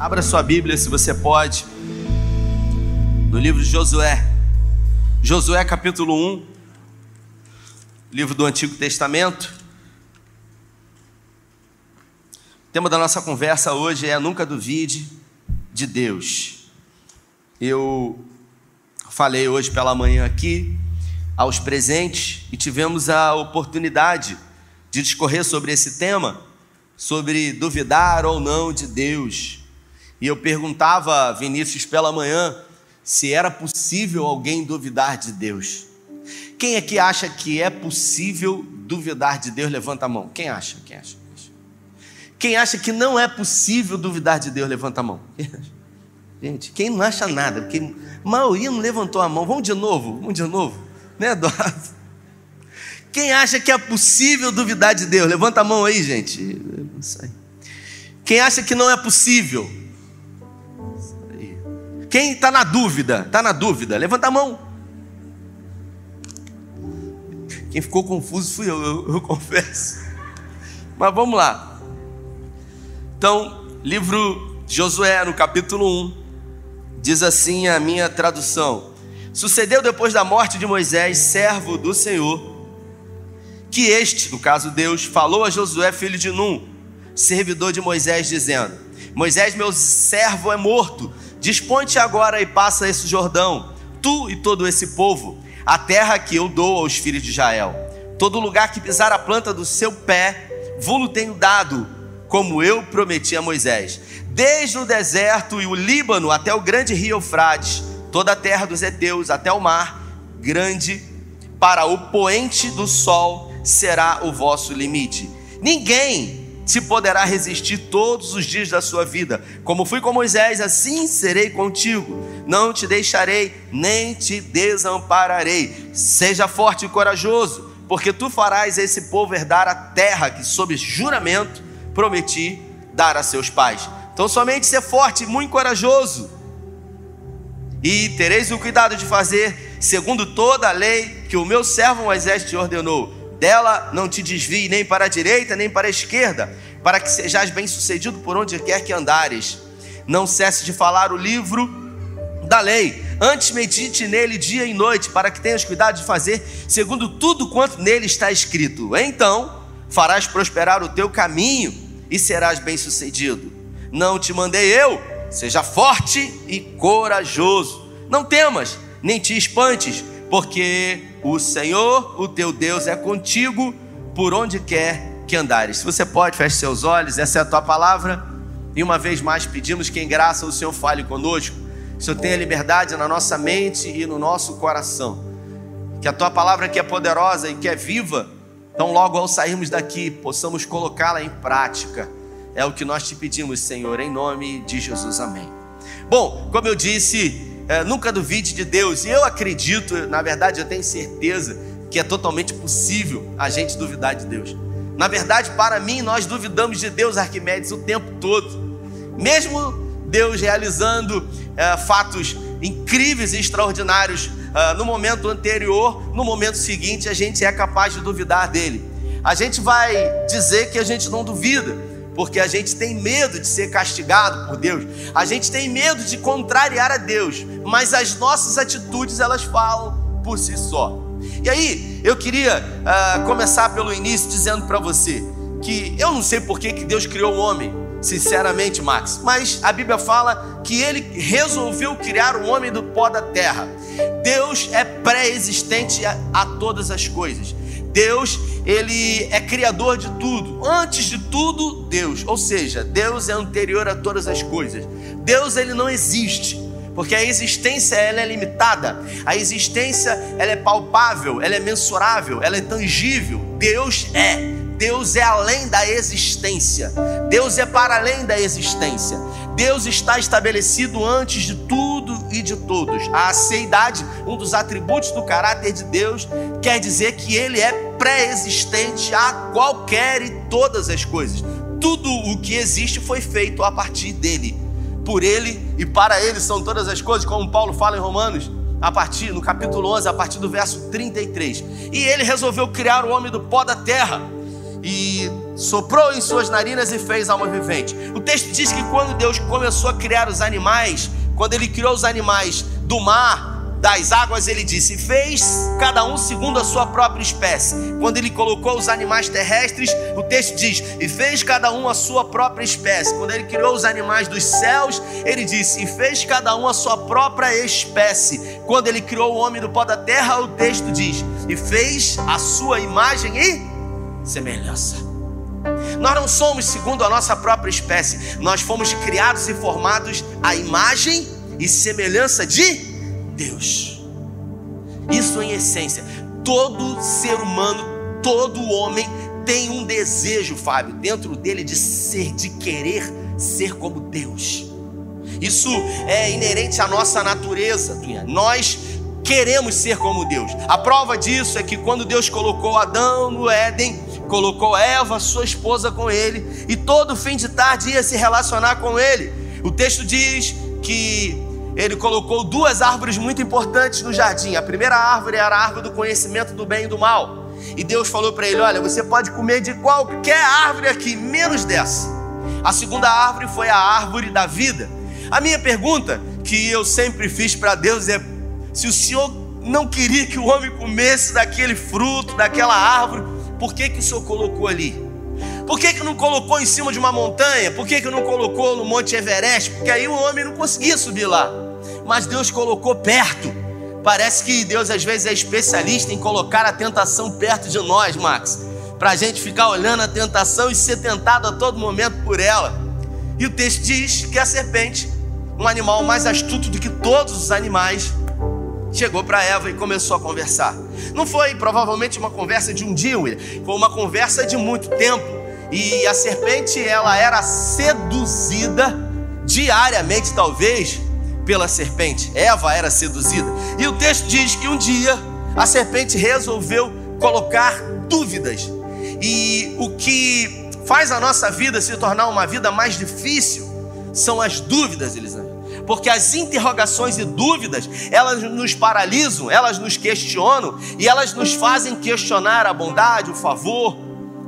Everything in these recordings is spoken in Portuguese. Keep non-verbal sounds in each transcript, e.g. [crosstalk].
Abra sua Bíblia, se você pode, no livro de Josué. Josué capítulo 1, livro do Antigo Testamento. O tema da nossa conversa hoje é Nunca Duvide de Deus. Eu falei hoje pela manhã aqui aos presentes e tivemos a oportunidade de discorrer sobre esse tema, sobre duvidar ou não de Deus. E eu perguntava a Vinícius pela manhã se era possível alguém duvidar de Deus. Quem é que acha que é possível duvidar de Deus? Levanta a mão. Quem acha? Quem acha? Quem acha que não é possível duvidar de Deus? Levanta a mão. Gente, quem não acha nada? Porque a maioria não levantou a mão. Vamos de novo? Vamos de novo? Né, Eduardo? Quem acha que é possível duvidar de Deus? Levanta a mão aí, gente. Quem acha que não é possível? Quem está na dúvida? Está na dúvida? Levanta a mão. Quem ficou confuso fui eu, eu, eu [laughs] confesso. Mas vamos lá. Então, livro de Josué, no capítulo 1, diz assim a minha tradução: Sucedeu depois da morte de Moisés, servo do Senhor, que este, no caso Deus, falou a Josué, filho de Num, servidor de Moisés, dizendo: Moisés, meu servo, é morto Dispõe-te agora e passa esse Jordão, tu e todo esse povo, a terra que eu dou aos filhos de Israel. Todo lugar que pisar a planta do seu pé, vou-lo tenho dado, como eu prometi a Moisés. Desde o deserto e o Líbano até o grande rio Eufrates, toda a terra dos heteus até o mar grande, para o poente do sol será o vosso limite. Ninguém se poderá resistir todos os dias da sua vida. Como fui com Moisés, assim serei contigo. Não te deixarei, nem te desampararei. Seja forte e corajoso, porque tu farás esse povo herdar a terra que, sob juramento, prometi dar a seus pais. Então, somente ser forte e muito corajoso. E tereis o cuidado de fazer segundo toda a lei que o meu servo Moisés te ordenou dela não te desvie nem para a direita nem para a esquerda, para que sejais bem-sucedido por onde quer que andares. Não cesse de falar o livro da lei, antes medite nele dia e noite, para que tenhas cuidado de fazer segundo tudo quanto nele está escrito. Então farás prosperar o teu caminho e serás bem-sucedido. Não te mandei eu, seja forte e corajoso. Não temas, nem te espantes, porque o Senhor, o teu Deus, é contigo por onde quer que andares. Se você pode, feche seus olhos, essa é a tua palavra. E uma vez mais pedimos que em graça o Senhor fale conosco. Que o Senhor tenha liberdade na nossa mente e no nosso coração. Que a tua palavra que é poderosa e que é viva, então logo ao sairmos daqui, possamos colocá-la em prática. É o que nós te pedimos, Senhor, em nome de Jesus. Amém. Bom, como eu disse, é, nunca duvide de Deus. E eu acredito, na verdade, eu tenho certeza que é totalmente possível a gente duvidar de Deus. Na verdade, para mim, nós duvidamos de Deus, Arquimedes, o tempo todo. Mesmo Deus realizando é, fatos incríveis e extraordinários é, no momento anterior, no momento seguinte, a gente é capaz de duvidar dele. A gente vai dizer que a gente não duvida, porque a gente tem medo de ser castigado por Deus, a gente tem medo de contrariar a Deus, mas as nossas atitudes elas falam por si só. E aí, eu queria uh, começar pelo início dizendo para você que eu não sei por que, que Deus criou o homem, sinceramente, Max, mas a Bíblia fala que ele resolveu criar o homem do pó da terra. Deus é pré-existente a, a todas as coisas. Deus, ele é criador de tudo. Antes de tudo, Deus. Ou seja, Deus é anterior a todas as coisas. Deus ele não existe, porque a existência ela é limitada. A existência ela é palpável, ela é mensurável, ela é tangível. Deus é. Deus é além da existência. Deus é para além da existência. Deus está estabelecido antes de tudo e de todos. A aceidade, um dos atributos do caráter de Deus, quer dizer que ele é pré-existente a qualquer e todas as coisas. Tudo o que existe foi feito a partir dele. Por ele e para ele são todas as coisas, como Paulo fala em Romanos, a partir no capítulo 11, a partir do verso 33. E ele resolveu criar o homem do pó da terra. E soprou em suas narinas e fez alma vivente. O texto diz que quando Deus começou a criar os animais, quando ele criou os animais do mar, das águas, ele disse: fez cada um segundo a sua própria espécie. Quando ele colocou os animais terrestres, o texto diz: e fez cada um a sua própria espécie. Quando ele criou os animais dos céus, ele disse: e fez cada um a sua própria espécie. Quando ele criou o homem do pó da terra, o texto diz: e fez a sua imagem e semelhança. Nós não somos segundo a nossa própria espécie, nós fomos criados e formados à imagem e semelhança de Deus. Isso em essência. Todo ser humano, todo homem tem um desejo, Fábio, dentro dele de ser, de querer ser como Deus. Isso é inerente à nossa natureza, Nós queremos ser como Deus. A prova disso é que quando Deus colocou Adão no Éden, colocou Eva, sua esposa, com ele, e todo fim de tarde ia se relacionar com ele. O texto diz que ele colocou duas árvores muito importantes no jardim. A primeira árvore era a árvore do conhecimento do bem e do mal. E Deus falou para ele: Olha, você pode comer de qualquer árvore aqui, menos dessa. A segunda árvore foi a árvore da vida. A minha pergunta que eu sempre fiz para Deus é: se o Senhor não queria que o homem comesse daquele fruto, daquela árvore, por que, que o Senhor colocou ali? Por que, que não colocou em cima de uma montanha? Por que, que não colocou no Monte Everest? Porque aí o homem não conseguia subir lá. Mas Deus colocou perto. Parece que Deus às vezes é especialista em colocar a tentação perto de nós, Max. Para a gente ficar olhando a tentação e ser tentado a todo momento por ela. E o texto diz que a serpente, um animal mais astuto do que todos os animais, chegou para Eva e começou a conversar. Não foi provavelmente uma conversa de um dia, foi uma conversa de muito tempo. E a serpente, ela era seduzida diariamente, talvez, pela serpente. Eva era seduzida. E o texto diz que um dia a serpente resolveu colocar dúvidas. E o que faz a nossa vida se tornar uma vida mais difícil são as dúvidas, Elisângela. Porque as interrogações e dúvidas, elas nos paralisam, elas nos questionam e elas nos fazem questionar a bondade, o favor,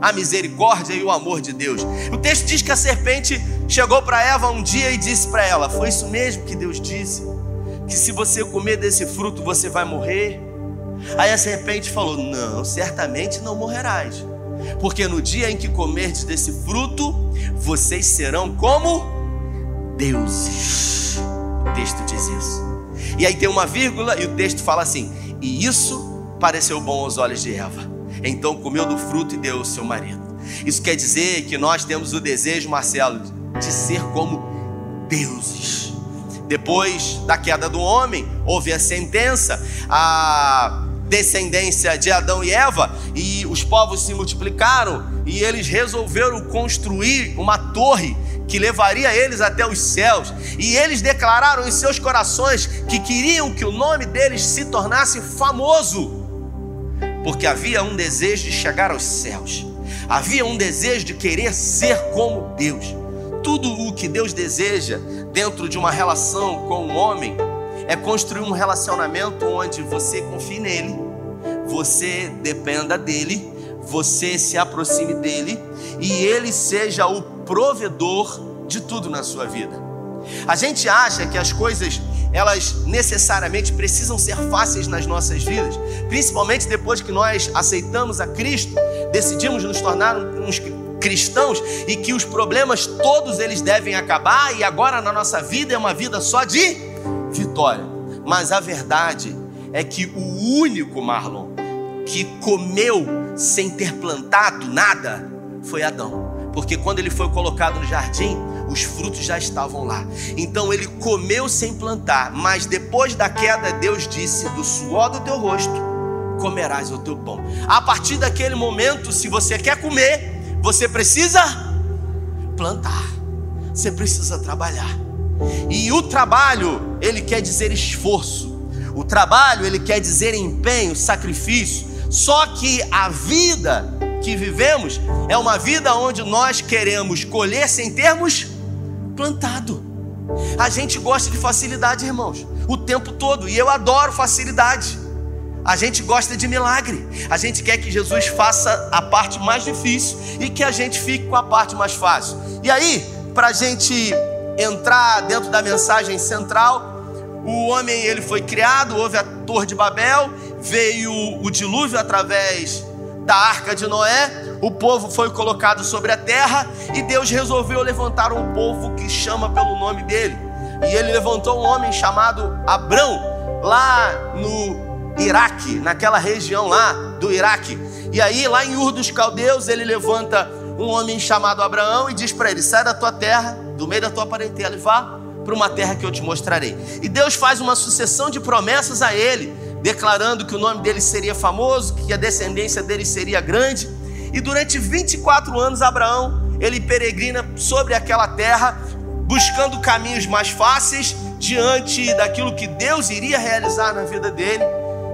a misericórdia e o amor de Deus. O texto diz que a serpente chegou para Eva um dia e disse para ela: Foi isso mesmo que Deus disse? Que se você comer desse fruto você vai morrer? Aí a serpente falou: Não, certamente não morrerás, porque no dia em que comerdes desse fruto, vocês serão como deuses. O texto diz isso. E aí tem uma vírgula e o texto fala assim: E isso pareceu bom aos olhos de Eva. Então comeu do fruto e deu ao seu marido. Isso quer dizer que nós temos o desejo, Marcelo, de ser como deuses. Depois da queda do homem, houve a sentença, a descendência de Adão e Eva, e os povos se multiplicaram, e eles resolveram construir uma torre que levaria eles até os céus, e eles declararam em seus corações que queriam que o nome deles se tornasse famoso. Porque havia um desejo de chegar aos céus, havia um desejo de querer ser como Deus. Tudo o que Deus deseja dentro de uma relação com um homem é construir um relacionamento onde você confie nele, você dependa dele, você se aproxime dele e ele seja o provedor de tudo na sua vida. A gente acha que as coisas elas necessariamente precisam ser fáceis nas nossas vidas, principalmente depois que nós aceitamos a Cristo, decidimos nos tornar uns cristãos e que os problemas todos eles devem acabar e agora na nossa vida é uma vida só de vitória. Mas a verdade é que o único Marlon que comeu sem ter plantado nada foi Adão. Porque quando ele foi colocado no jardim, os frutos já estavam lá. Então ele comeu sem plantar, mas depois da queda, Deus disse: Do suor do teu rosto comerás o teu pão. A partir daquele momento, se você quer comer, você precisa plantar, você precisa trabalhar. E o trabalho, ele quer dizer esforço. O trabalho, ele quer dizer empenho, sacrifício. Só que a vida que vivemos é uma vida onde nós queremos colher sem termos plantado. A gente gosta de facilidade, irmãos, o tempo todo, e eu adoro facilidade. A gente gosta de milagre. A gente quer que Jesus faça a parte mais difícil e que a gente fique com a parte mais fácil. E aí, para a gente entrar dentro da mensagem central, o homem ele foi criado, houve a Torre de Babel, veio o dilúvio através da arca de Noé, o povo foi colocado sobre a terra e Deus resolveu levantar um povo que chama pelo nome dele. E ele levantou um homem chamado Abrão, lá no Iraque, naquela região lá do Iraque. E aí, lá em Ur dos Caldeus, ele levanta um homem chamado Abraão e diz para ele: Sai da tua terra, do meio da tua parentela, e vá para uma terra que eu te mostrarei. E Deus faz uma sucessão de promessas a ele, declarando que o nome dele seria famoso, que a descendência dele seria grande. E durante 24 anos, Abraão ele peregrina sobre aquela terra, buscando caminhos mais fáceis diante daquilo que Deus iria realizar na vida dele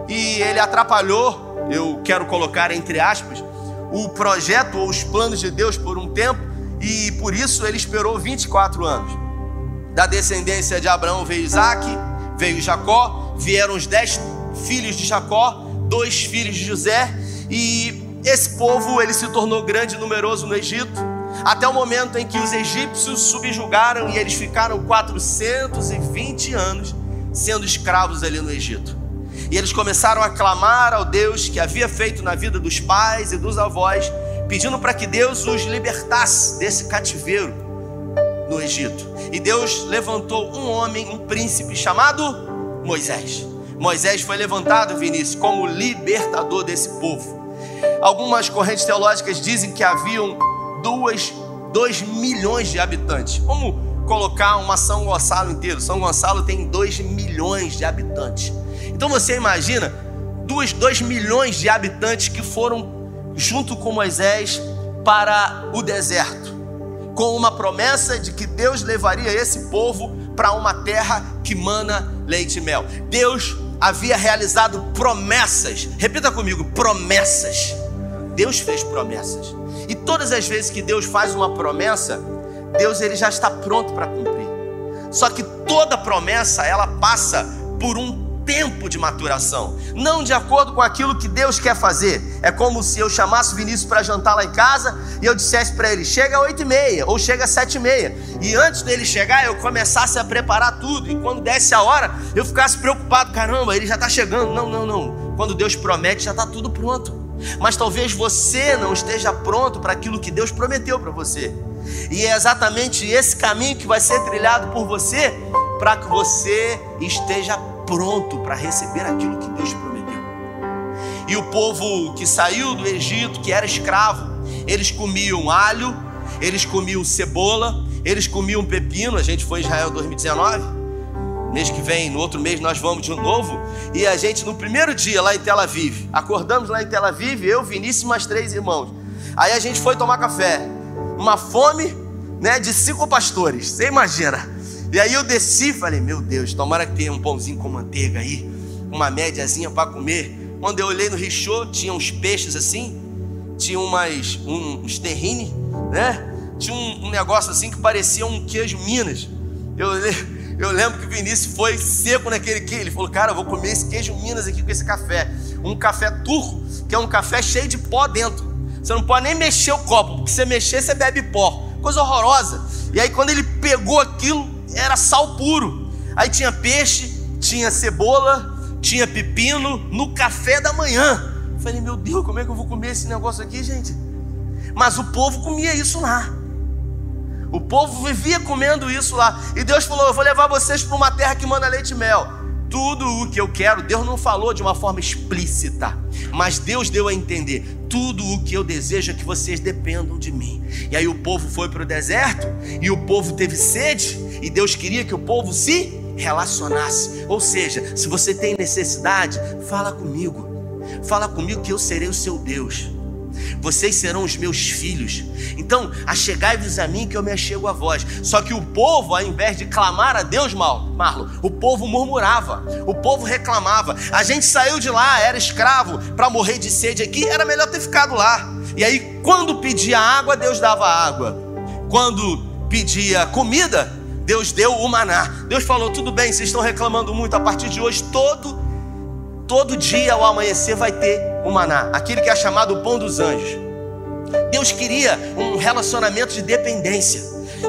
e ele atrapalhou, eu quero colocar entre aspas, o projeto ou os planos de Deus por um tempo, e por isso ele esperou 24 anos. Da descendência de Abraão veio Isaac, veio Jacó, vieram os dez filhos de Jacó, dois filhos de José, e esse povo ele se tornou grande e numeroso no Egito, até o momento em que os egípcios subjugaram e eles ficaram 420 anos sendo escravos ali no Egito. E eles começaram a clamar ao Deus que havia feito na vida dos pais e dos avós, pedindo para que Deus os libertasse desse cativeiro no Egito. E Deus levantou um homem, um príncipe chamado Moisés. Moisés foi levantado, Vinícius, como libertador desse povo. Algumas correntes teológicas dizem que haviam duas, dois milhões de habitantes. Vamos colocar uma São Gonçalo inteiro. São Gonçalo tem dois milhões de habitantes. Então você imagina dois, dois milhões de habitantes que foram junto com Moisés para o deserto, com uma promessa de que Deus levaria esse povo para uma terra que mana leite e mel. Deus havia realizado promessas. Repita comigo, promessas. Deus fez promessas. E todas as vezes que Deus faz uma promessa, Deus ele já está pronto para cumprir. Só que toda promessa ela passa por um tempo de maturação, não de acordo com aquilo que Deus quer fazer. É como se eu chamasse Vinícius para jantar lá em casa e eu dissesse para ele: chega às oito e meia ou chega às sete e meia. E antes dele chegar, eu começasse a preparar tudo. E quando desse a hora, eu ficasse preocupado: caramba, ele já está chegando. Não, não, não. Quando Deus promete, já está tudo pronto. Mas talvez você não esteja pronto para aquilo que Deus prometeu para você. E é exatamente esse caminho que vai ser trilhado por você para que você esteja pronto para receber aquilo que Deus prometeu. E o povo que saiu do Egito, que era escravo, eles comiam alho, eles comiam cebola, eles comiam pepino. A gente foi em Israel 2019. Mês que vem, no outro mês, nós vamos de novo. E a gente, no primeiro dia lá em Tel Aviv, acordamos lá em Tel Aviv, eu, Vinícius e mais três irmãos. Aí a gente foi tomar café. Uma fome né, de cinco pastores. Você imagina? E aí eu desci e falei, meu Deus, tomara que tenha um pãozinho com manteiga aí, uma médiazinha para comer. Quando eu olhei no richô, tinha uns peixes assim, tinha umas, um, uns terrine, né? Tinha um, um, negócio assim que parecia um queijo Minas. Eu, [laughs] eu lembro que o Vinícius foi seco naquele queijo. Ele falou, cara, eu vou comer esse queijo Minas aqui com esse café. Um café turco, que é um café cheio de pó dentro. Você não pode nem mexer o copo, porque se você mexer, você bebe pó. Coisa horrorosa. E aí, quando ele pegou aquilo, era sal puro. Aí tinha peixe, tinha cebola, tinha pepino no café da manhã. Eu falei, meu Deus, como é que eu vou comer esse negócio aqui, gente? Mas o povo comia isso lá. O povo vivia comendo isso lá. E Deus falou: Eu vou levar vocês para uma terra que manda leite e mel. Tudo o que eu quero, Deus não falou de uma forma explícita, mas Deus deu a entender: tudo o que eu desejo é que vocês dependam de mim. E aí o povo foi para o deserto e o povo teve sede, e Deus queria que o povo se relacionasse. Ou seja, se você tem necessidade, fala comigo. Fala comigo que eu serei o seu Deus vocês serão os meus filhos. Então, achegai-vos a mim que eu me achego a vós. Só que o povo, ao invés de clamar a Deus, mal, Marlo, o povo murmurava, o povo reclamava. A gente saiu de lá, era escravo, para morrer de sede aqui, era melhor ter ficado lá. E aí, quando pedia água, Deus dava água. Quando pedia comida, Deus deu o maná. Deus falou: tudo bem, vocês estão reclamando muito, a partir de hoje, todo todo dia ao amanhecer vai ter o maná, aquele que é chamado o pão dos anjos. Deus queria um relacionamento de dependência.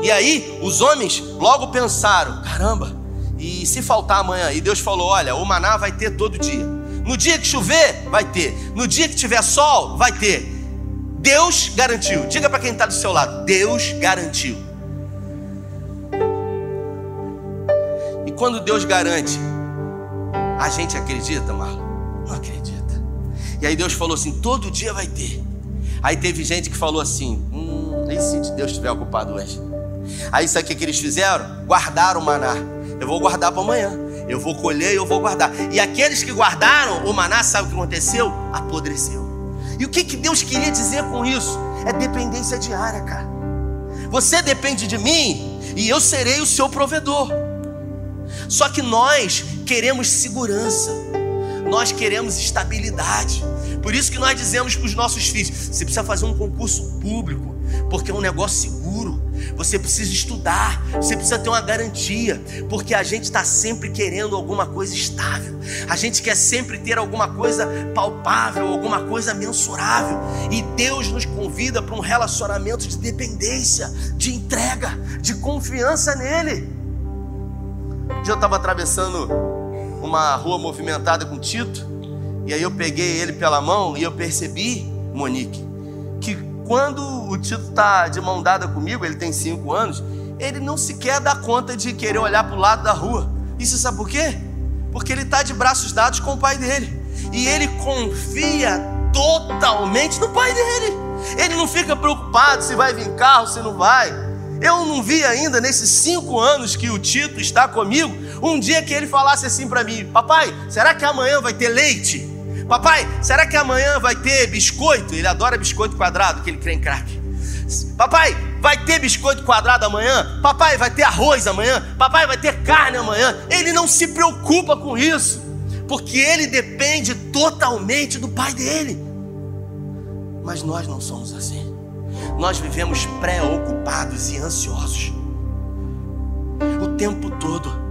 E aí os homens logo pensaram: caramba, e se faltar amanhã? E Deus falou: olha, o maná vai ter todo dia. No dia que chover, vai ter. No dia que tiver sol, vai ter. Deus garantiu. Diga para quem está do seu lado: Deus garantiu. E quando Deus garante, a gente acredita, Marlon? Não acredita. E aí Deus falou assim: todo dia vai ter. Aí teve gente que falou assim: hum, e se Deus estiver ocupado hoje? Aí sabe o que, que eles fizeram? Guardaram o maná. Eu vou guardar para amanhã. Eu vou colher e eu vou guardar. E aqueles que guardaram o maná, sabe o que aconteceu? Apodreceu. E o que, que Deus queria dizer com isso? É dependência diária, cara. Você depende de mim e eu serei o seu provedor. Só que nós queremos segurança, nós queremos estabilidade. Por isso que nós dizemos para os nossos filhos: você precisa fazer um concurso público, porque é um negócio seguro. Você precisa estudar, você precisa ter uma garantia, porque a gente está sempre querendo alguma coisa estável, a gente quer sempre ter alguma coisa palpável, alguma coisa mensurável, e Deus nos convida para um relacionamento de dependência, de entrega, de confiança nele. Um dia eu estava atravessando uma rua movimentada com Tito, e aí eu peguei ele pela mão e eu percebi, Monique, que quando o Tito está de mão dada comigo, ele tem cinco anos, ele não sequer dá conta de querer olhar para o lado da rua. Isso sabe por quê? Porque ele está de braços dados com o pai dele. E ele confia totalmente no pai dele. Ele não fica preocupado se vai vir carro, se não vai. Eu não vi ainda nesses cinco anos que o Tito está comigo, um dia que ele falasse assim para mim: Papai, será que amanhã vai ter leite? Papai, será que amanhã vai ter biscoito? Ele adora biscoito quadrado, que ele crê em crack. Papai, vai ter biscoito quadrado amanhã? Papai, vai ter arroz amanhã? Papai, vai ter carne amanhã? Ele não se preocupa com isso, porque ele depende totalmente do pai dele. Mas nós não somos assim. Nós vivemos preocupados e ansiosos o tempo todo.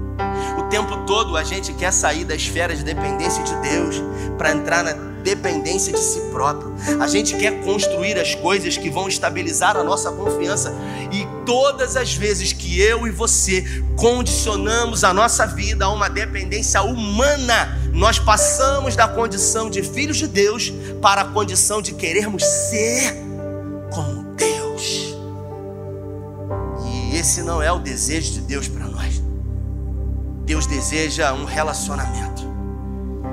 O tempo todo a gente quer sair da esfera de dependência de Deus para entrar na dependência de si próprio. A gente quer construir as coisas que vão estabilizar a nossa confiança e todas as vezes que eu e você condicionamos a nossa vida a uma dependência humana, nós passamos da condição de filhos de Deus para a condição de querermos ser como Deus. E esse não é o desejo de Deus para nós. Deus deseja um relacionamento.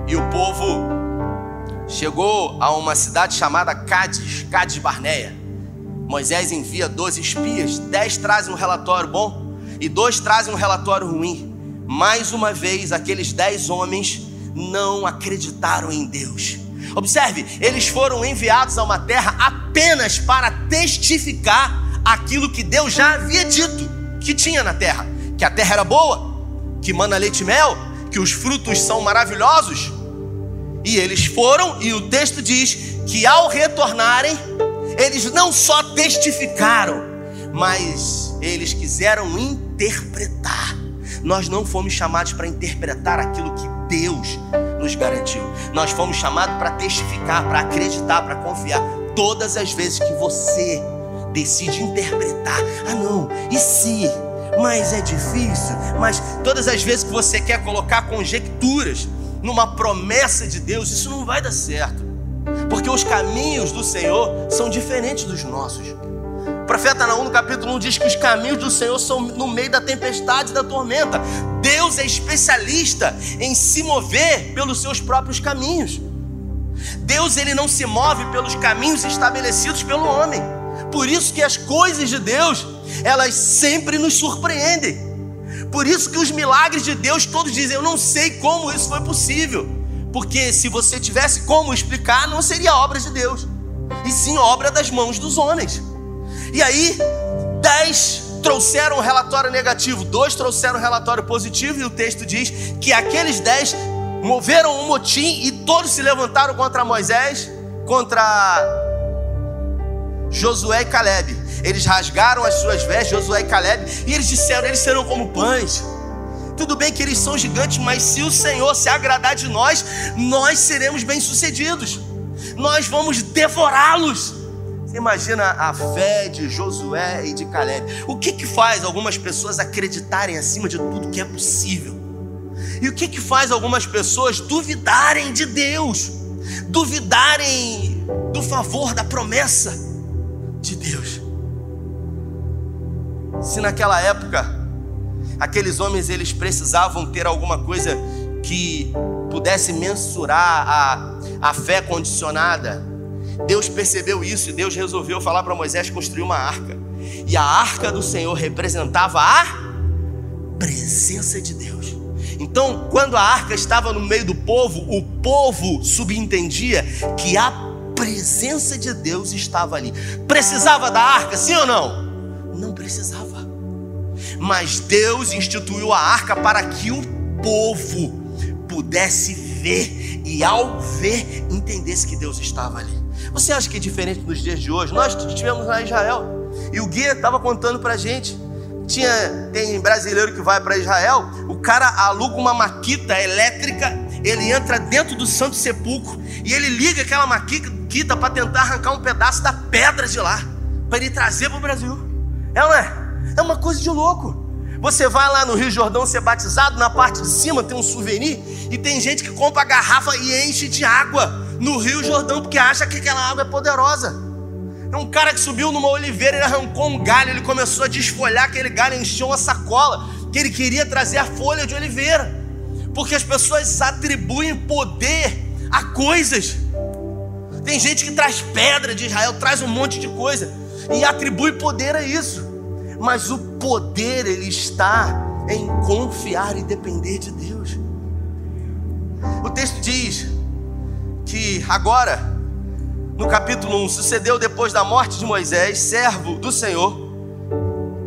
E o povo chegou a uma cidade chamada Cádiz, Cádiz Barneia. Moisés envia 12 espias, 10 trazem um relatório bom e dois trazem um relatório ruim. Mais uma vez, aqueles 10 homens não acreditaram em Deus. Observe, eles foram enviados a uma terra apenas para testificar aquilo que Deus já havia dito que tinha na terra: que a terra era boa, que mana leite e mel, que os frutos são maravilhosos. E eles foram, e o texto diz que ao retornarem, eles não só testificaram, mas eles quiseram interpretar. Nós não fomos chamados para interpretar aquilo que Deus nos garantiu. Nós fomos chamados para testificar, para acreditar, para confiar. Todas as vezes que você decide interpretar, ah não, e se? Mas é difícil. Mas todas as vezes que você quer colocar conjecturas numa promessa de Deus, isso não vai dar certo, porque os caminhos do Senhor são diferentes dos nossos. O profeta Naum, no capítulo 1, diz que os caminhos do Senhor são no meio da tempestade e da tormenta. Deus é especialista em se mover pelos seus próprios caminhos. Deus ele não se move pelos caminhos estabelecidos pelo homem. Por isso que as coisas de Deus elas sempre nos surpreendem. Por isso que os milagres de Deus todos dizem: Eu não sei como isso foi possível. Porque se você tivesse como explicar, não seria obra de Deus, e sim obra das mãos dos homens. E aí, dez trouxeram um relatório negativo, dois trouxeram um relatório positivo, e o texto diz que aqueles dez moveram um motim e todos se levantaram contra Moisés, contra Josué e Caleb. Eles rasgaram as suas vestes, Josué e Caleb, e eles disseram: Eles serão como pães. Tudo bem que eles são gigantes, mas se o Senhor se agradar de nós, nós seremos bem-sucedidos. Nós vamos devorá-los. Você imagina a fé de Josué e de Caleb. O que que faz algumas pessoas acreditarem acima de tudo que é possível? E o que que faz algumas pessoas duvidarem de Deus? Duvidarem do favor da promessa de Deus? Se naquela época aqueles homens eles precisavam ter alguma coisa que pudesse mensurar a, a fé condicionada. Deus percebeu isso e Deus resolveu falar para Moisés construir uma arca. E a arca do Senhor representava a presença de Deus. Então, quando a arca estava no meio do povo, o povo subentendia que a presença de Deus estava ali. Precisava da arca, sim ou não? Não precisava. Mas Deus instituiu a arca para que o povo pudesse ver e ao ver entendesse que Deus estava ali. Você acha que é diferente dos dias de hoje? Nós estivemos lá em Israel e o guia estava contando para gente. Tinha tem brasileiro que vai para Israel, o cara aluga uma maquita elétrica, ele entra dentro do Santo Sepulcro e ele liga aquela maquita para tentar arrancar um pedaço da pedra de lá para ele trazer para o Brasil. É, não é? É uma coisa de louco. Você vai lá no Rio Jordão ser batizado, na parte de cima tem um souvenir, e tem gente que compra a garrafa e enche de água no Rio Jordão, porque acha que aquela água é poderosa. É um cara que subiu numa oliveira, ele arrancou um galho, ele começou a desfolhar aquele galho, encheu uma sacola, que ele queria trazer a folha de oliveira. Porque as pessoas atribuem poder a coisas. Tem gente que traz pedra de Israel, traz um monte de coisa e atribui poder a isso mas o poder ele está em confiar e depender de Deus. O texto diz que agora, no capítulo 1, sucedeu depois da morte de Moisés, servo do Senhor,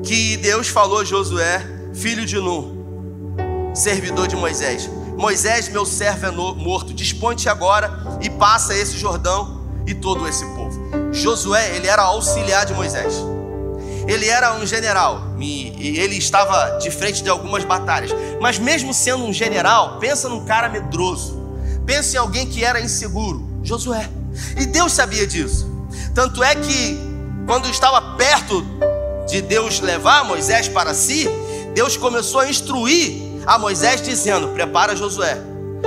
que Deus falou a Josué, filho de Nun, servidor de Moisés: Moisés, meu servo é morto, dispõe-te agora e passa esse Jordão e todo esse povo. Josué, ele era auxiliar de Moisés. Ele era um general e ele estava de frente de algumas batalhas. Mas mesmo sendo um general, pensa num cara medroso. Pensa em alguém que era inseguro, Josué. E Deus sabia disso. Tanto é que quando estava perto de Deus levar Moisés para si, Deus começou a instruir a Moisés dizendo: "Prepara Josué,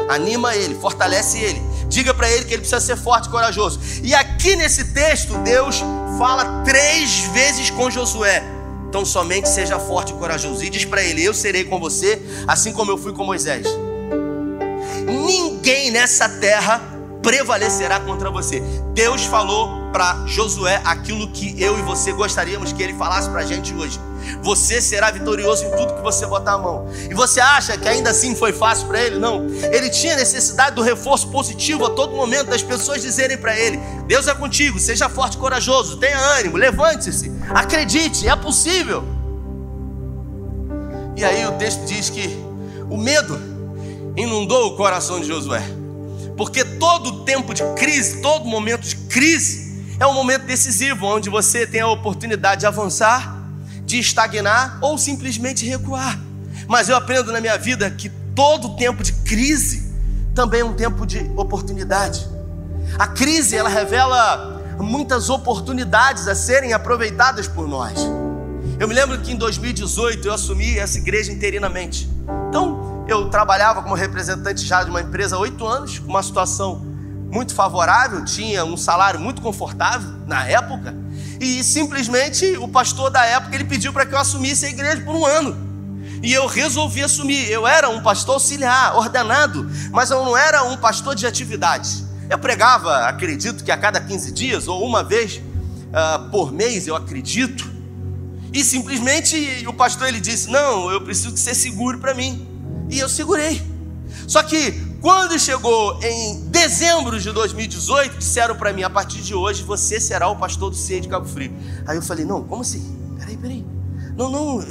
anima ele, fortalece ele, diga para ele que ele precisa ser forte e corajoso". E aqui nesse texto, Deus fala três vezes com Josué. Então somente seja forte e corajoso. E diz para ele: Eu serei com você, assim como eu fui com Moisés. Ninguém nessa terra prevalecerá contra você. Deus falou para Josué aquilo que eu e você gostaríamos que ele falasse para a gente hoje. Você será vitorioso em tudo que você botar a mão. E você acha que ainda assim foi fácil para ele? Não. Ele tinha necessidade do reforço positivo a todo momento das pessoas dizerem para ele: Deus é contigo, seja forte e corajoso, tenha ânimo, levante-se, acredite, é possível. E aí o texto diz que o medo inundou o coração de Josué. Todo tempo de crise, todo momento de crise, é um momento decisivo onde você tem a oportunidade de avançar de estagnar ou simplesmente recuar. Mas eu aprendo na minha vida que todo tempo de crise também é um tempo de oportunidade. A crise ela revela muitas oportunidades a serem aproveitadas por nós. Eu me lembro que em 2018 eu assumi essa igreja interinamente. Então eu trabalhava como representante já de uma empresa há oito anos, com uma situação muito favorável, tinha um salário muito confortável na época. E simplesmente o pastor da época ele pediu para que eu assumisse a igreja por um ano. E eu resolvi assumir. Eu era um pastor auxiliar, ordenado, mas eu não era um pastor de atividade. Eu pregava, acredito que a cada 15 dias ou uma vez uh, por mês, eu acredito. E simplesmente o pastor ele disse: Não, eu preciso que você segure para mim. E eu segurei. Só que quando chegou em dezembro de 2018, disseram para mim: a partir de hoje você será o pastor do CIE de Cabo Frio. Aí eu falei: não, como assim? Peraí, peraí. Não, não,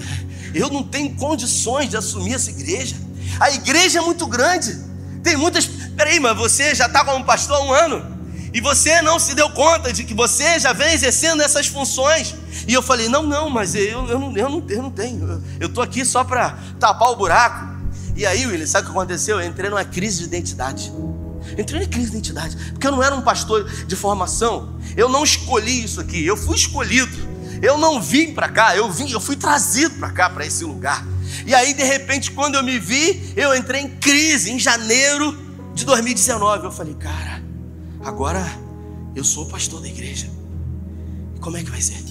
eu não tenho condições de assumir essa igreja. A igreja é muito grande. Tem muitas. Peraí, mas você já está como pastor há um ano. E você não se deu conta de que você já vem exercendo essas funções. E eu falei: não, não, mas eu, eu, não, eu, não, eu não tenho. Eu estou aqui só para tapar o buraco. E aí, William, sabe o que aconteceu? Eu entrei numa crise de identidade. Entrei em crise de identidade, porque eu não era um pastor de formação. Eu não escolhi isso aqui, eu fui escolhido. Eu não vim para cá, eu vim, eu fui trazido para cá, para esse lugar. E aí, de repente, quando eu me vi, eu entrei em crise em janeiro de 2019. Eu falei, cara, agora eu sou pastor da igreja. Como é que vai ser?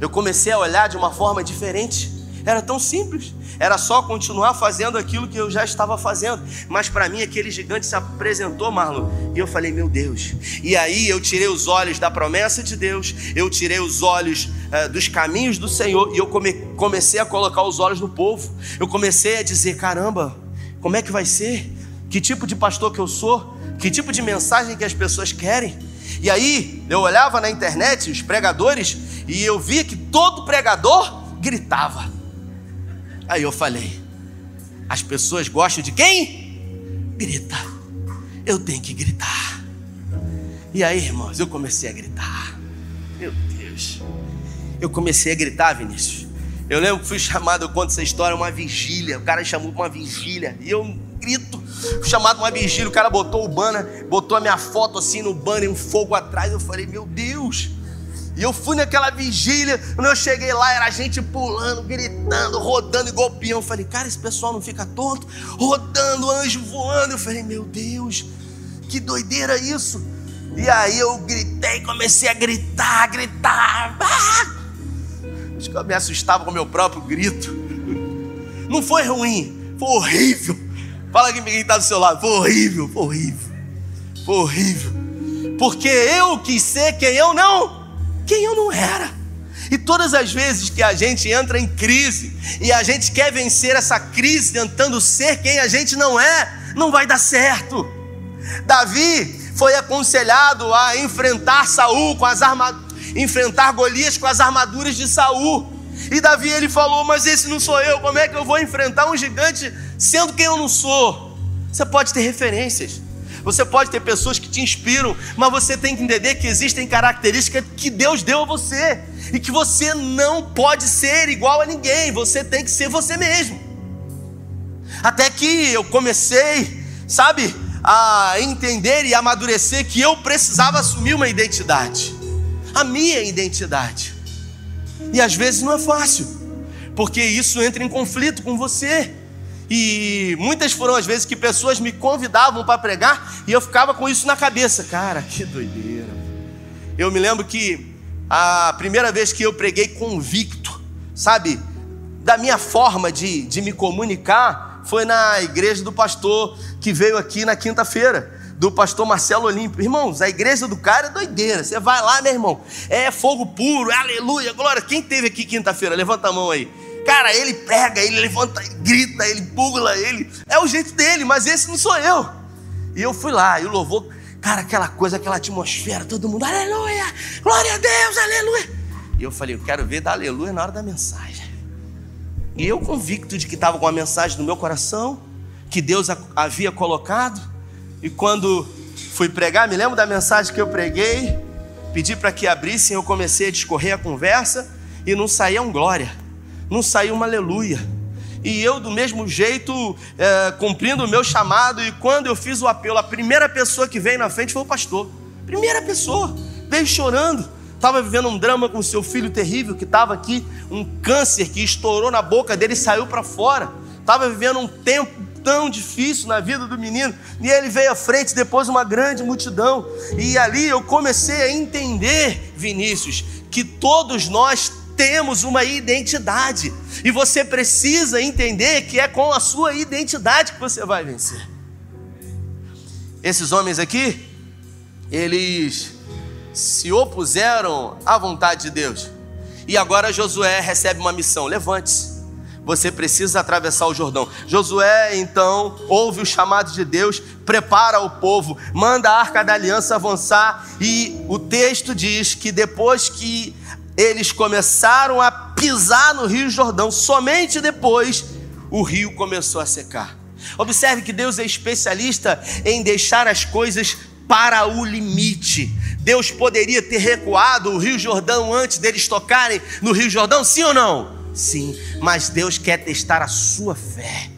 Eu comecei a olhar de uma forma diferente. Era tão simples. Era só continuar fazendo aquilo que eu já estava fazendo. Mas para mim aquele gigante se apresentou, Marlon. E eu falei, meu Deus. E aí eu tirei os olhos da promessa de Deus. Eu tirei os olhos uh, dos caminhos do Senhor. E eu come, comecei a colocar os olhos no povo. Eu comecei a dizer, caramba, como é que vai ser? Que tipo de pastor que eu sou? Que tipo de mensagem que as pessoas querem? E aí eu olhava na internet os pregadores e eu via que todo pregador gritava. Aí eu falei: as pessoas gostam de quem? Grita. Eu tenho que gritar. E aí, irmãos, eu comecei a gritar. Meu Deus. Eu comecei a gritar, Vinícius. Eu lembro que fui chamado, eu conto essa história, uma vigília. O cara chamou para uma vigília. E eu grito, fui chamado uma vigília. O cara botou o banner, botou a minha foto assim no banner, um fogo atrás. Eu falei, meu Deus. E eu fui naquela vigília, quando eu cheguei lá, era gente pulando, gritando, rodando igual peão. Eu falei, cara, esse pessoal não fica tonto? Rodando, anjo voando. Eu falei, meu Deus, que doideira isso. E aí eu gritei, comecei a gritar, gritar. Ah! Acho que eu me assustava com o meu próprio grito. Não foi ruim, foi horrível. Fala aqui quem está do seu lado, foi horrível, foi horrível, foi horrível. Porque eu quis ser quem eu não quem eu não era. E todas as vezes que a gente entra em crise e a gente quer vencer essa crise tentando ser quem a gente não é, não vai dar certo. Davi foi aconselhado a enfrentar Saul com as armaduras, enfrentar Golias com as armaduras de Saul. E Davi ele falou: "Mas esse não sou eu, como é que eu vou enfrentar um gigante sendo quem eu não sou?" Você pode ter referências. Você pode ter pessoas que te inspiram, mas você tem que entender que existem características que Deus deu a você e que você não pode ser igual a ninguém, você tem que ser você mesmo. Até que eu comecei, sabe, a entender e amadurecer que eu precisava assumir uma identidade, a minha identidade. E às vezes não é fácil, porque isso entra em conflito com você. E muitas foram as vezes que pessoas me convidavam para pregar e eu ficava com isso na cabeça. Cara, que doideira. Eu me lembro que a primeira vez que eu preguei convicto, sabe, da minha forma de, de me comunicar, foi na igreja do pastor que veio aqui na quinta-feira do pastor Marcelo Olímpio. Irmãos, a igreja do cara é doideira. Você vai lá, meu irmão, é fogo puro, é aleluia, glória. Quem teve aqui quinta-feira? Levanta a mão aí. Cara, ele pega, ele levanta, ele grita, ele pula, ele. É o jeito dele, mas esse não sou eu. E eu fui lá, e o louvor, cara, aquela coisa, aquela atmosfera, todo mundo, aleluia, glória a Deus, aleluia. E eu falei, eu quero ver dar aleluia na hora da mensagem. E eu convicto de que estava com a mensagem no meu coração, que Deus havia colocado. E quando fui pregar, me lembro da mensagem que eu preguei, pedi para que abrissem, eu comecei a discorrer a conversa e não saía um glória não saiu uma aleluia. E eu, do mesmo jeito, é, cumprindo o meu chamado, e quando eu fiz o apelo, a primeira pessoa que veio na frente foi o pastor. Primeira pessoa, veio chorando. Estava vivendo um drama com seu filho terrível, que estava aqui, um câncer que estourou na boca dele e saiu para fora. Estava vivendo um tempo tão difícil na vida do menino, e ele veio à frente, depois uma grande multidão. E ali eu comecei a entender, Vinícius, que todos nós temos uma identidade. E você precisa entender que é com a sua identidade que você vai vencer. Esses homens aqui, eles se opuseram à vontade de Deus. E agora Josué recebe uma missão: levante-se. Você precisa atravessar o Jordão. Josué então ouve o chamado de Deus, prepara o povo, manda a arca da aliança avançar, e o texto diz que depois que eles começaram a pisar no Rio Jordão, somente depois o rio começou a secar. Observe que Deus é especialista em deixar as coisas para o limite. Deus poderia ter recuado o Rio Jordão antes deles tocarem no Rio Jordão, sim ou não? Sim, mas Deus quer testar a sua fé.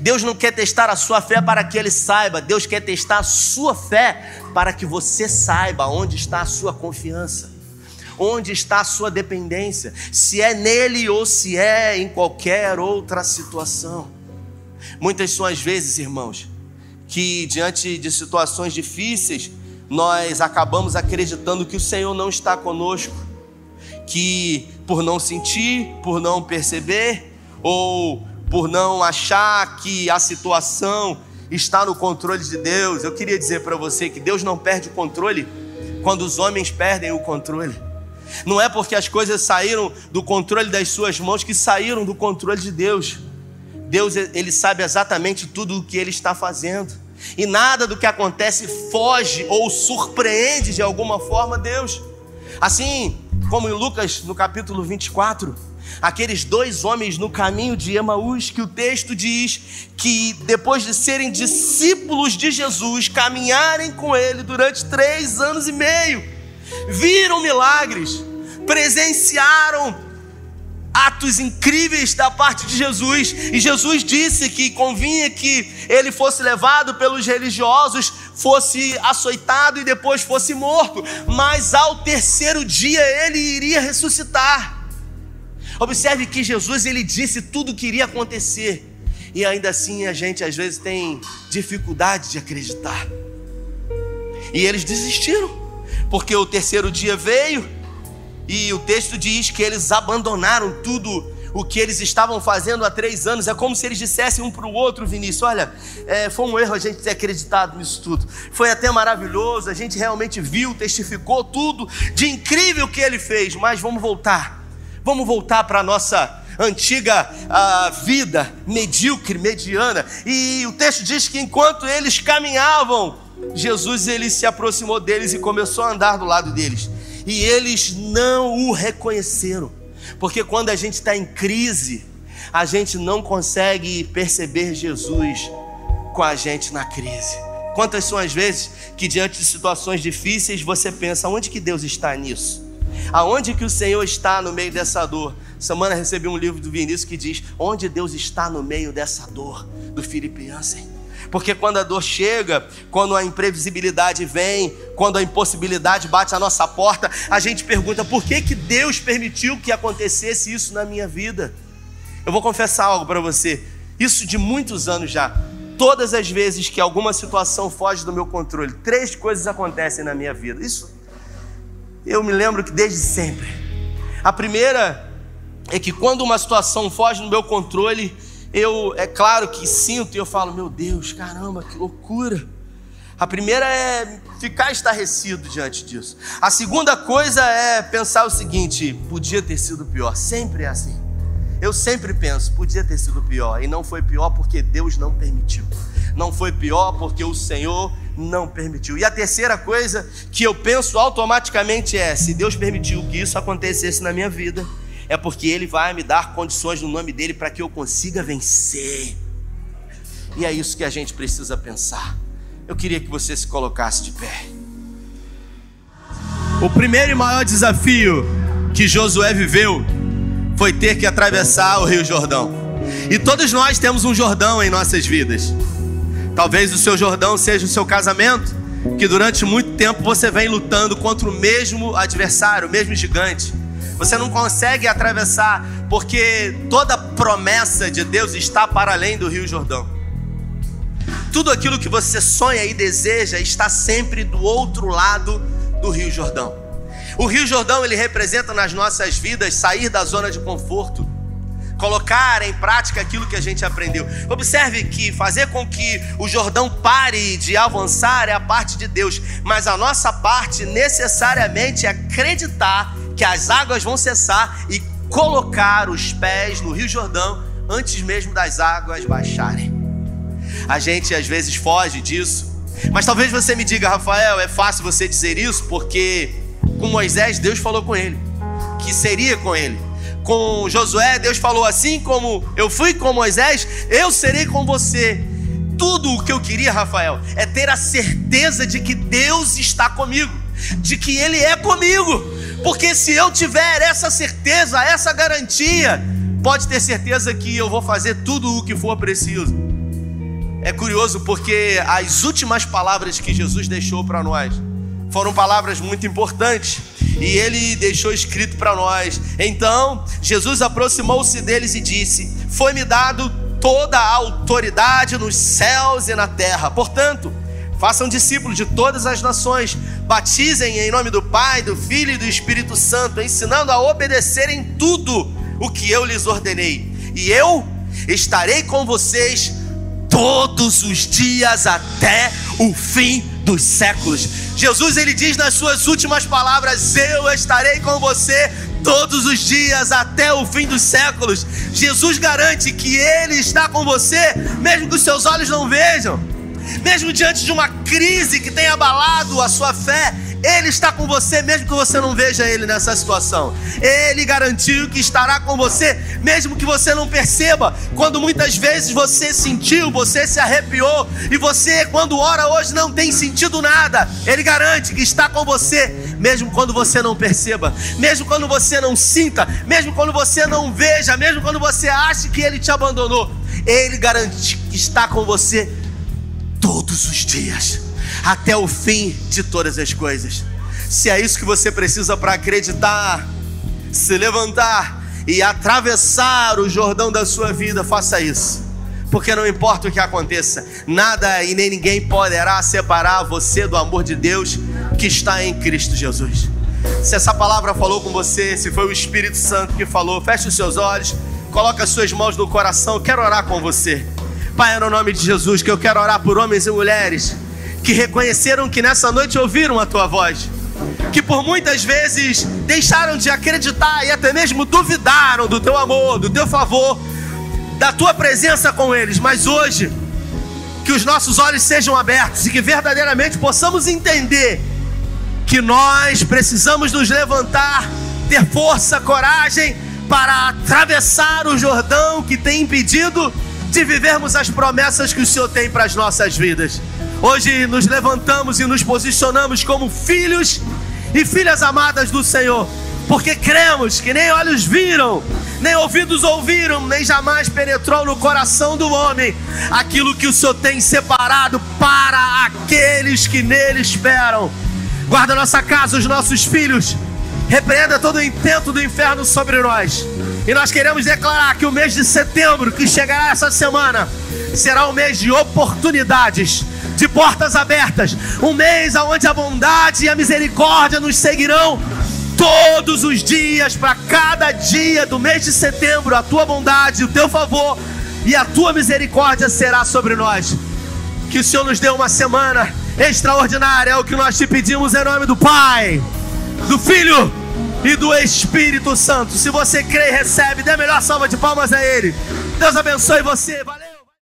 Deus não quer testar a sua fé para que ele saiba, Deus quer testar a sua fé para que você saiba onde está a sua confiança, onde está a sua dependência, se é nele ou se é em qualquer outra situação. Muitas são as vezes, irmãos, que diante de situações difíceis, nós acabamos acreditando que o Senhor não está conosco, que por não sentir, por não perceber, ou por não achar que a situação está no controle de Deus, eu queria dizer para você que Deus não perde o controle quando os homens perdem o controle. Não é porque as coisas saíram do controle das suas mãos que saíram do controle de Deus. Deus ele sabe exatamente tudo o que ele está fazendo. E nada do que acontece foge ou surpreende de alguma forma Deus. Assim como em Lucas, no capítulo 24, aqueles dois homens no caminho de Emaús, que o texto diz que depois de serem discípulos de Jesus, caminharem com ele durante três anos e meio, viram milagres, presenciaram atos incríveis da parte de Jesus, e Jesus disse que convinha que ele fosse levado pelos religiosos, fosse açoitado e depois fosse morto, mas ao terceiro dia ele iria ressuscitar. Observe que Jesus ele disse tudo o que iria acontecer, e ainda assim a gente às vezes tem dificuldade de acreditar. E eles desistiram, porque o terceiro dia veio, e o texto diz que eles abandonaram tudo o que eles estavam fazendo há três anos. É como se eles dissessem um para o outro, Vinícius: Olha, é, foi um erro a gente ter acreditado nisso tudo. Foi até maravilhoso, a gente realmente viu, testificou tudo de incrível que ele fez. Mas vamos voltar, vamos voltar para a nossa antiga uh, vida medíocre, mediana. E o texto diz que enquanto eles caminhavam, Jesus ele se aproximou deles e começou a andar do lado deles e eles não o reconheceram, porque quando a gente está em crise, a gente não consegue perceber Jesus com a gente na crise. Quantas são as vezes que diante de situações difíceis você pensa, onde que Deus está nisso? Aonde que o Senhor está no meio dessa dor? Semana recebi um livro do Vinícius que diz: Onde Deus está no meio dessa dor, do Felipe Jansen. Porque quando a dor chega, quando a imprevisibilidade vem, quando a impossibilidade bate à nossa porta, a gente pergunta: por que, que Deus permitiu que acontecesse isso na minha vida? Eu vou confessar algo para você, isso de muitos anos já. Todas as vezes que alguma situação foge do meu controle, três coisas acontecem na minha vida. Isso eu me lembro que desde sempre. A primeira é que quando uma situação foge do meu controle, eu, é claro que sinto e eu falo, meu Deus, caramba, que loucura. A primeira é ficar estarrecido diante disso. A segunda coisa é pensar o seguinte: podia ter sido pior. Sempre é assim. Eu sempre penso, podia ter sido pior. E não foi pior porque Deus não permitiu. Não foi pior porque o Senhor não permitiu. E a terceira coisa que eu penso automaticamente é: se Deus permitiu que isso acontecesse na minha vida, é porque Ele vai me dar condições no nome dEle para que eu consiga vencer. E é isso que a gente precisa pensar. Eu queria que você se colocasse de pé. O primeiro e maior desafio que Josué viveu foi ter que atravessar o Rio Jordão. E todos nós temos um Jordão em nossas vidas. Talvez o seu Jordão seja o seu casamento, que durante muito tempo você vem lutando contra o mesmo adversário, o mesmo gigante. Você não consegue atravessar porque toda promessa de Deus está para além do Rio Jordão. Tudo aquilo que você sonha e deseja está sempre do outro lado do Rio Jordão. O Rio Jordão ele representa nas nossas vidas sair da zona de conforto, colocar em prática aquilo que a gente aprendeu. Observe que fazer com que o Jordão pare de avançar é a parte de Deus, mas a nossa parte necessariamente é acreditar que as águas vão cessar e colocar os pés no Rio Jordão antes mesmo das águas baixarem. A gente às vezes foge disso, mas talvez você me diga, Rafael, é fácil você dizer isso porque com Moisés Deus falou com ele que seria com ele. Com Josué, Deus falou assim como eu fui com Moisés, eu serei com você. Tudo o que eu queria, Rafael, é ter a certeza de que Deus está comigo, de que Ele é comigo. Porque se eu tiver essa certeza, essa garantia, pode ter certeza que eu vou fazer tudo o que for preciso. É curioso porque as últimas palavras que Jesus deixou para nós foram palavras muito importantes e ele deixou escrito para nós. Então, Jesus aproximou-se deles e disse: Foi-me dado toda a autoridade nos céus e na terra. Portanto, façam discípulos de todas as nações, batizem em nome do Pai, do Filho e do Espírito Santo, ensinando a obedecerem tudo o que eu lhes ordenei. E eu estarei com vocês todos os dias até o fim dos séculos. Jesus ele diz nas suas últimas palavras: Eu estarei com você todos os dias até o fim dos séculos. Jesus garante que ele está com você, mesmo que os seus olhos não vejam, mesmo diante de uma crise que tenha abalado a sua fé, ele está com você, mesmo que você não veja Ele nessa situação. Ele garantiu que estará com você, mesmo que você não perceba. Quando muitas vezes você sentiu, você se arrepiou, e você, quando ora hoje, não tem sentido nada. Ele garante que está com você, mesmo quando você não perceba, mesmo quando você não sinta, mesmo quando você não veja, mesmo quando você acha que Ele te abandonou. Ele garante que está com você todos os dias até o fim de todas as coisas. Se é isso que você precisa para acreditar, se levantar e atravessar o Jordão da sua vida, faça isso. Porque não importa o que aconteça, nada e nem ninguém poderá separar você do amor de Deus que está em Cristo Jesus. Se essa palavra falou com você, se foi o Espírito Santo que falou, feche os seus olhos, coloque as suas mãos no coração, quero orar com você. Pai, é no nome de Jesus que eu quero orar por homens e mulheres que reconheceram que nessa noite ouviram a tua voz, que por muitas vezes deixaram de acreditar e até mesmo duvidaram do teu amor, do teu favor, da tua presença com eles, mas hoje, que os nossos olhos sejam abertos e que verdadeiramente possamos entender que nós precisamos nos levantar, ter força, coragem para atravessar o Jordão que tem impedido de vivermos as promessas que o Senhor tem para as nossas vidas. Hoje nos levantamos e nos posicionamos como filhos e filhas amadas do Senhor, porque cremos que nem olhos viram, nem ouvidos ouviram, nem jamais penetrou no coração do homem aquilo que o Senhor tem separado para aqueles que nele esperam. Guarda nossa casa, os nossos filhos, repreenda todo o intento do inferno sobre nós. E nós queremos declarar que o mês de setembro, que chegará essa semana, será um mês de oportunidades de portas abertas, um mês onde a bondade e a misericórdia nos seguirão todos os dias, para cada dia do mês de setembro, a tua bondade, o teu favor e a tua misericórdia será sobre nós. Que o Senhor nos dê uma semana extraordinária, é o que nós te pedimos em nome do Pai, do Filho e do Espírito Santo. Se você crê e recebe, dê a melhor salva de palmas a Ele. Deus abençoe você. Valeu.